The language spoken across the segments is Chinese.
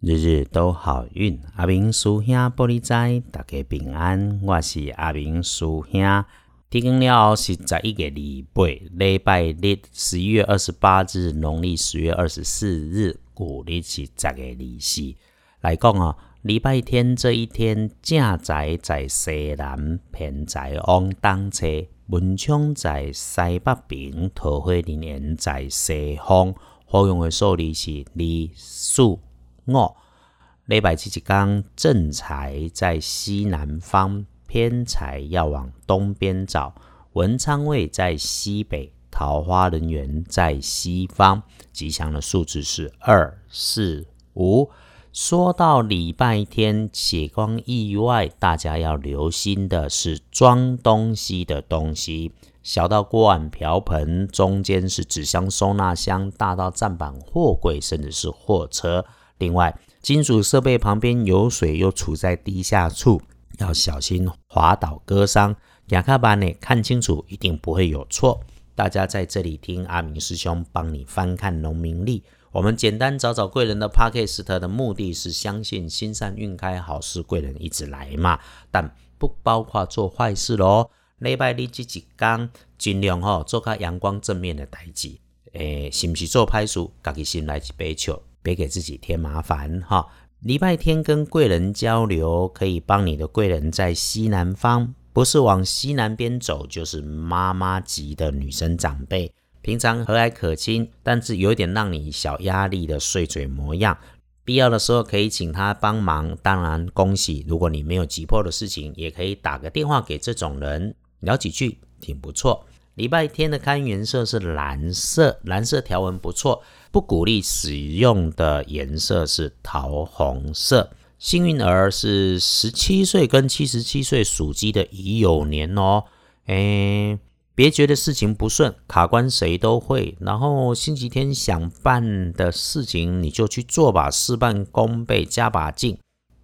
日日都好运，阿明叔兄玻璃仔，大家平安。我是阿明叔兄。天光了后是十一个礼拜，礼拜日十一月二十八日，农历十月二十四日，古历是十个利四。来讲哦，礼拜天这一天，正财在西南，偏财往东侧，文昌在西北边，桃花人缘在西方。好用的数字是二、四。五礼拜七一天，正财在西南方，偏财要往东边找。文昌位在西北，桃花人缘在西方。吉祥的数字是二、四、五。说到礼拜天，血光意外，大家要留心的是装东西的东西，小到锅碗瓢盆，中间是纸箱、收纳箱，大到站板、货柜，甚至是货车。另外，金属设备旁边有水又处在地下处，要小心滑倒割伤。亚卡班呢，看清楚，一定不会有错。大家在这里听阿明师兄帮你翻看农民历。我们简单找找贵人的 p a 斯特的目的是相信心善运开，好事贵人一直来嘛，但不包括做坏事咯。礼拜日这几天，尽量吼做较阳光正面的代志。诶，是不是做歹事，家己心来一杯酒。别给自己添麻烦哈！礼拜天跟贵人交流，可以帮你的贵人在西南方，不是往西南边走，就是妈妈级的女生长辈，平常和蔼可亲，但是有点让你小压力的碎嘴模样。必要的时候可以请他帮忙，当然恭喜。如果你没有急迫的事情，也可以打个电话给这种人聊几句，挺不错。礼拜天的看颜色是蓝色，蓝色条纹不错。不鼓励使用的颜色是桃红色。幸运儿是十七岁跟七十七岁属鸡的乙酉年哦。哎，别觉得事情不顺，卡关谁都会。然后星期天想办的事情你就去做吧，事半功倍，加把劲。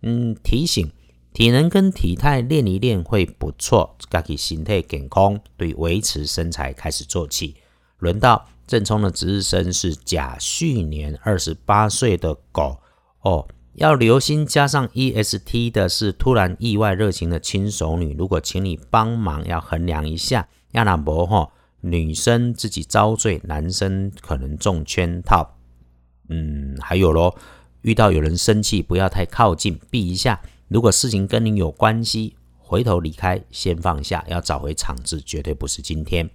嗯，提醒体能跟体态练一练会不错，自己身体健康，对维持身材开始做起。轮到。正冲的值日生是甲戌年二十八岁的狗哦，要留心。加上 E S T 的是突然意外热情的亲手女，如果请你帮忙，要衡量一下。亚那伯哈，女生自己遭罪，男生可能中圈套。嗯，还有咯，遇到有人生气，不要太靠近，避一下。如果事情跟你有关系，回头离开，先放下，要找回场子，绝对不是今天。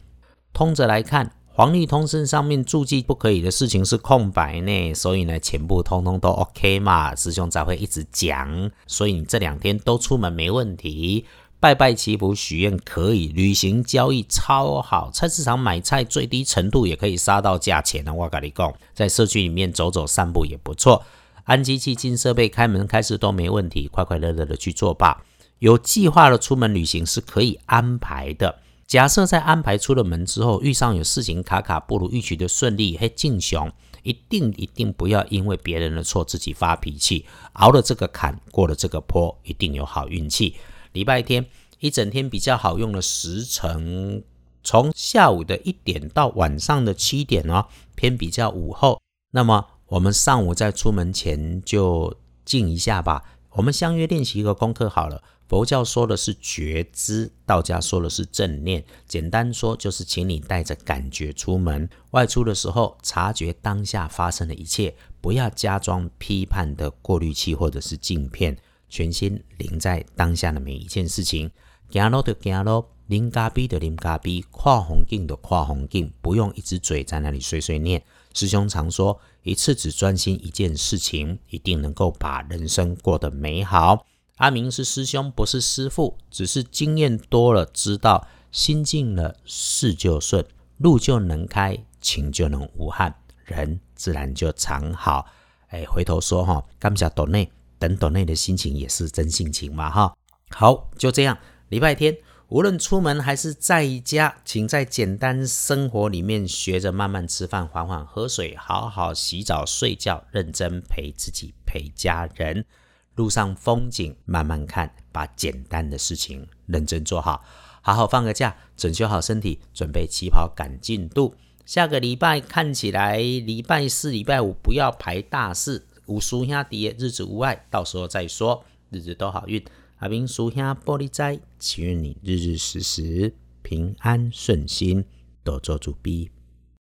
通着来看。黄历通身上面注记不可以的事情是空白呢，所以呢，全部通通都 OK 嘛，师兄才会一直讲。所以你这两天都出门没问题，拜拜祈福许愿可以，旅行交易超好，菜市场买菜最低程度也可以杀到价钱呢。我跟你讲，在社区里面走走散步也不错，安机器进设备开门开市都没问题，快快乐乐的去做吧。有计划的出门旅行是可以安排的。假设在安排出了门之后，遇上有事情卡卡不如预期的顺利，嘿，敬雄一定一定不要因为别人的错自己发脾气，熬了这个坎，过了这个坡，一定有好运气。礼拜天一整天比较好用的时辰，从下午的一点到晚上的七点哦，偏比较午后。那么我们上午在出门前就静一下吧。我们相约练习一个功课好了。佛教说的是觉知，道家说的是正念。简单说就是，请你带着感觉出门，外出的时候察觉当下发生的一切，不要加装批判的过滤器或者是镜片，全心临在当下的每一件事情。行路就行路，临咖啡的临咖啡，跨红镜的跨红镜，不用一只嘴在那里碎碎念。师兄常说，一次只专心一件事情，一定能够把人生过得美好。阿明是师兄，不是师父，只是经验多了，知道心静了，事就顺，路就能开，情就能无憾，人自然就常好。哎，回头说哈，刚下岛内等岛内的心情也是真性情嘛哈。好，就这样，礼拜天无论出门还是在家，请在简单生活里面学着慢慢吃饭，缓缓喝水，好好洗澡睡觉，认真陪自己陪家人。路上风景慢慢看，把简单的事情认真做好，好好放个假，整修好身体，准备起跑赶进度。下个礼拜看起来，礼拜四、礼拜五不要排大事，五叔兄弟日子无碍，到时候再说，日子都好运。阿明叔兄玻璃斋，祈愿你日日时时平安顺心，多做主逼。